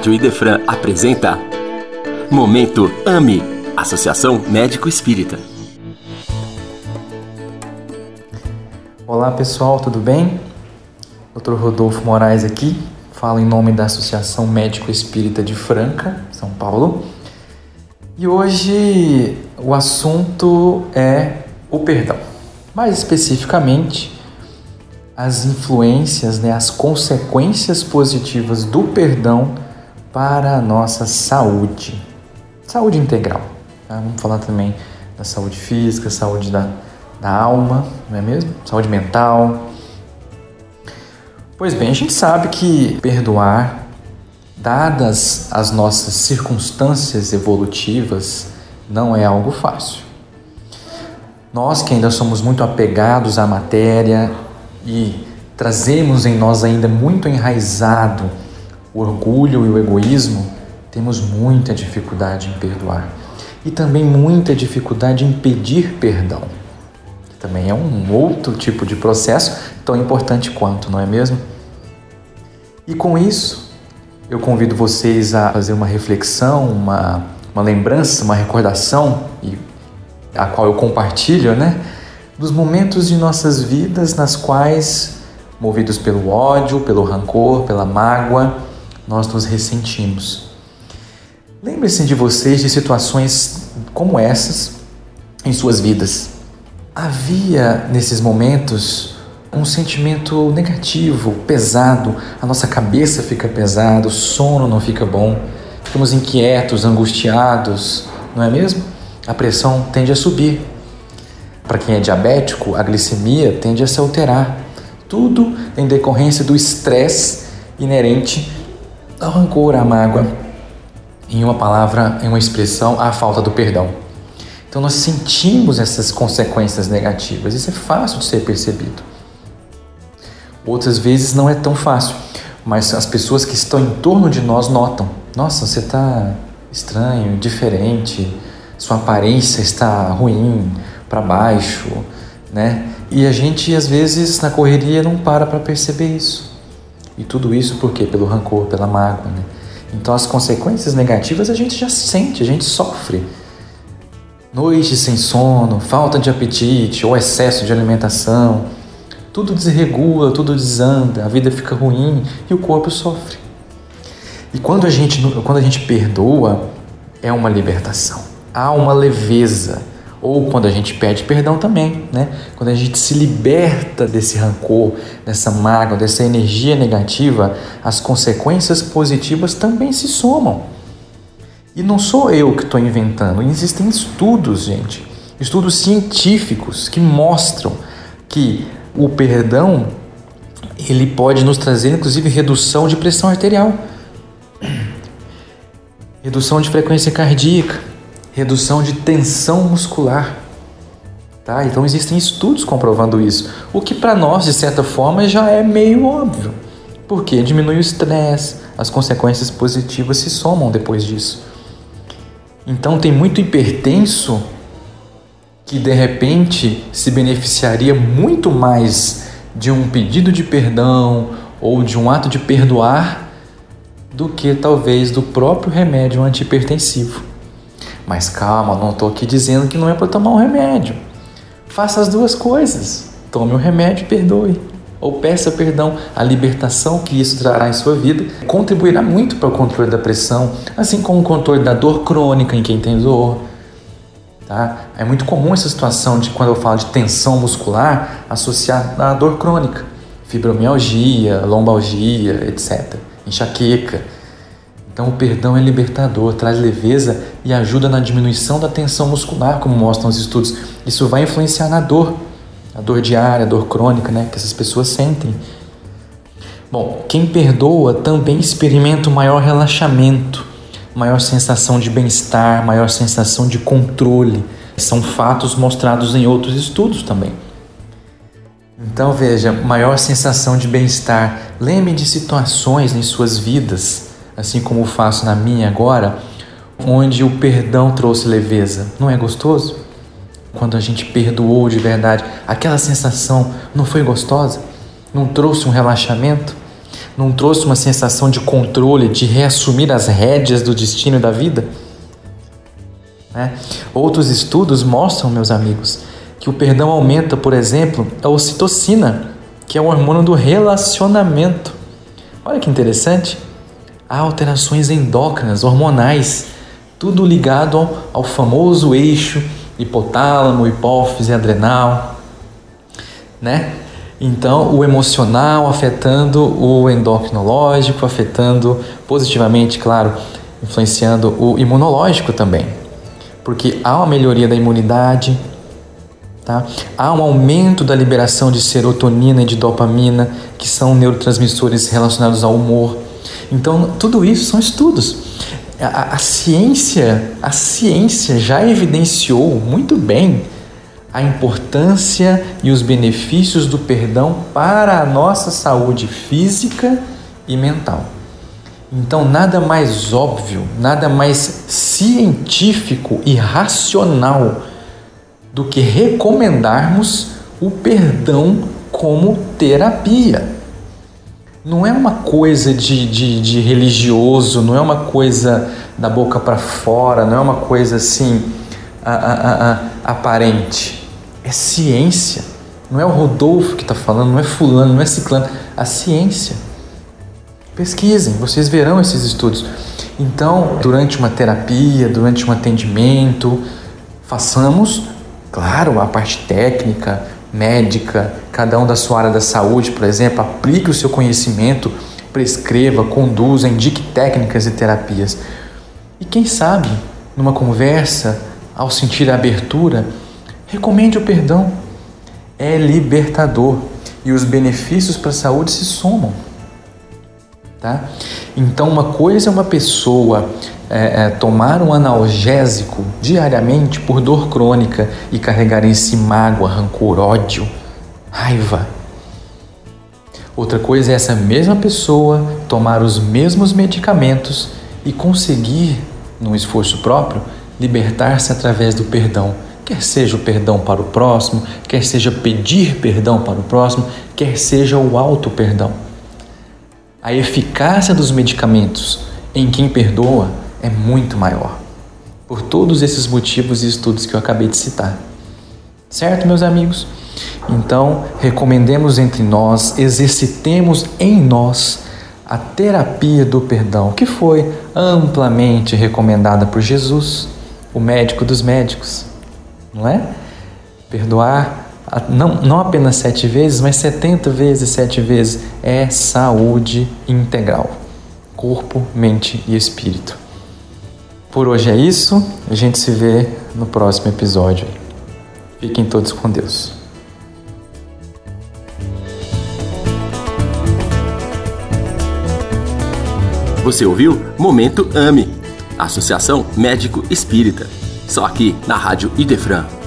Rádio Idefran apresenta Momento AME Associação Médico Espírita. Olá pessoal, tudo bem? Dr. Rodolfo Moraes aqui, falo em nome da Associação Médico Espírita de Franca, São Paulo. E hoje o assunto é o perdão. Mais especificamente, as influências, né, as consequências positivas do perdão para a nossa saúde, saúde integral. Tá? Vamos falar também da saúde física, saúde da, da alma, não é mesmo? Saúde mental. Pois bem, a gente sabe que perdoar, dadas as nossas circunstâncias evolutivas, não é algo fácil. Nós que ainda somos muito apegados à matéria, e trazemos em nós ainda muito enraizado o orgulho e o egoísmo, temos muita dificuldade em perdoar e também muita dificuldade em pedir perdão. Também é um outro tipo de processo tão importante quanto, não é mesmo? E com isso, eu convido vocês a fazer uma reflexão, uma, uma lembrança, uma recordação, e a qual eu compartilho, né? dos momentos de nossas vidas nas quais, movidos pelo ódio, pelo rancor, pela mágoa, nós nos ressentimos. Lembre-se de vocês de situações como essas em suas vidas. Havia nesses momentos um sentimento negativo, pesado, a nossa cabeça fica pesada, o sono não fica bom, ficamos inquietos, angustiados, não é mesmo? A pressão tende a subir, para quem é diabético, a glicemia tende a se alterar. Tudo em decorrência do estresse inerente ao rancor, à mágoa. Em uma palavra, em uma expressão, à falta do perdão. Então nós sentimos essas consequências negativas. Isso é fácil de ser percebido. Outras vezes não é tão fácil, mas as pessoas que estão em torno de nós notam: nossa, você está estranho, diferente, sua aparência está ruim, para baixo, né? E a gente às vezes na correria não para para perceber isso. E tudo isso por quê? Pelo rancor, pela mágoa, né? Então as consequências negativas a gente já sente, a gente sofre. Noite sem sono, falta de apetite ou excesso de alimentação, tudo desregula, tudo desanda, a vida fica ruim e o corpo sofre. E quando a gente, quando a gente perdoa, é uma libertação. Há uma leveza, ou quando a gente pede perdão também, né? Quando a gente se liberta desse rancor, dessa mágoa, dessa energia negativa, as consequências positivas também se somam. E não sou eu que estou inventando, existem estudos, gente, estudos científicos que mostram que o perdão ele pode nos trazer inclusive redução de pressão arterial, redução de frequência cardíaca, redução de tensão muscular. Tá? Então existem estudos comprovando isso, o que para nós, de certa forma, já é meio óbvio, porque diminui o estresse, as consequências positivas se somam depois disso. Então tem muito hipertenso que de repente se beneficiaria muito mais de um pedido de perdão ou de um ato de perdoar do que talvez do próprio remédio antihipertensivo. Mas calma, não estou aqui dizendo que não é para tomar um remédio. Faça as duas coisas. Tome o um remédio e perdoe. Ou peça perdão. A libertação que isso trará em sua vida contribuirá muito para o controle da pressão, assim como o controle da dor crônica em quem tem dor. Tá? É muito comum essa situação de quando eu falo de tensão muscular associar à dor crônica, fibromialgia, lombalgia, etc. Enxaqueca. Então, o perdão é libertador, traz leveza e ajuda na diminuição da tensão muscular, como mostram os estudos. Isso vai influenciar na dor, a dor diária, a dor crônica, né, que essas pessoas sentem. Bom, quem perdoa também experimenta um maior relaxamento, maior sensação de bem-estar, maior sensação de controle. São fatos mostrados em outros estudos também. Então veja, maior sensação de bem-estar. Lembre de situações em suas vidas assim como faço na minha agora, onde o perdão trouxe leveza. Não é gostoso? Quando a gente perdoou de verdade, aquela sensação não foi gostosa? Não trouxe um relaxamento? Não trouxe uma sensação de controle, de reassumir as rédeas do destino da vida? Né? Outros estudos mostram, meus amigos, que o perdão aumenta, por exemplo, a ocitocina, que é o hormônio do relacionamento. Olha que interessante. Há alterações endócrinas, hormonais, tudo ligado ao, ao famoso eixo hipotálamo, hipófise, adrenal, né? Então, o emocional afetando o endocrinológico, afetando positivamente, claro, influenciando o imunológico também. Porque há uma melhoria da imunidade, tá? há um aumento da liberação de serotonina e de dopamina, que são neurotransmissores relacionados ao humor. Então, tudo isso são estudos. A, a ciência, a ciência já evidenciou muito bem a importância e os benefícios do perdão para a nossa saúde física e mental. Então, nada mais óbvio, nada mais científico e racional do que recomendarmos o perdão como terapia. Não é uma coisa de, de, de religioso, não é uma coisa da boca para fora, não é uma coisa assim a, a, a, aparente é ciência. Não é o Rodolfo que está falando, não é fulano, não é ciclano. A ciência. Pesquisem, vocês verão esses estudos. Então, durante uma terapia, durante um atendimento, façamos, claro, a parte técnica, médica, cada um da sua área da saúde, por exemplo, aplique o seu conhecimento, prescreva, conduza, indique técnicas e terapias. E quem sabe, numa conversa, ao sentir a abertura, Recomende o perdão. É libertador e os benefícios para a saúde se somam. Tá? Então, uma coisa é uma pessoa é, é, tomar um analgésico diariamente por dor crônica e carregar em si mágoa, rancor, ódio, raiva. Outra coisa é essa mesma pessoa tomar os mesmos medicamentos e conseguir, num esforço próprio, libertar-se através do perdão quer seja o perdão para o próximo, quer seja pedir perdão para o próximo, quer seja o auto-perdão. A eficácia dos medicamentos em quem perdoa é muito maior, por todos esses motivos e estudos que eu acabei de citar. Certo, meus amigos? Então, recomendemos entre nós, exercitemos em nós a terapia do perdão, que foi amplamente recomendada por Jesus, o médico dos médicos não é? Perdoar não, não apenas sete vezes, mas setenta vezes sete vezes é saúde integral. Corpo, mente e espírito. Por hoje é isso. A gente se vê no próximo episódio. Fiquem todos com Deus. Você ouviu Momento AME, Associação Médico Espírita. Só aqui na Rádio Idefran.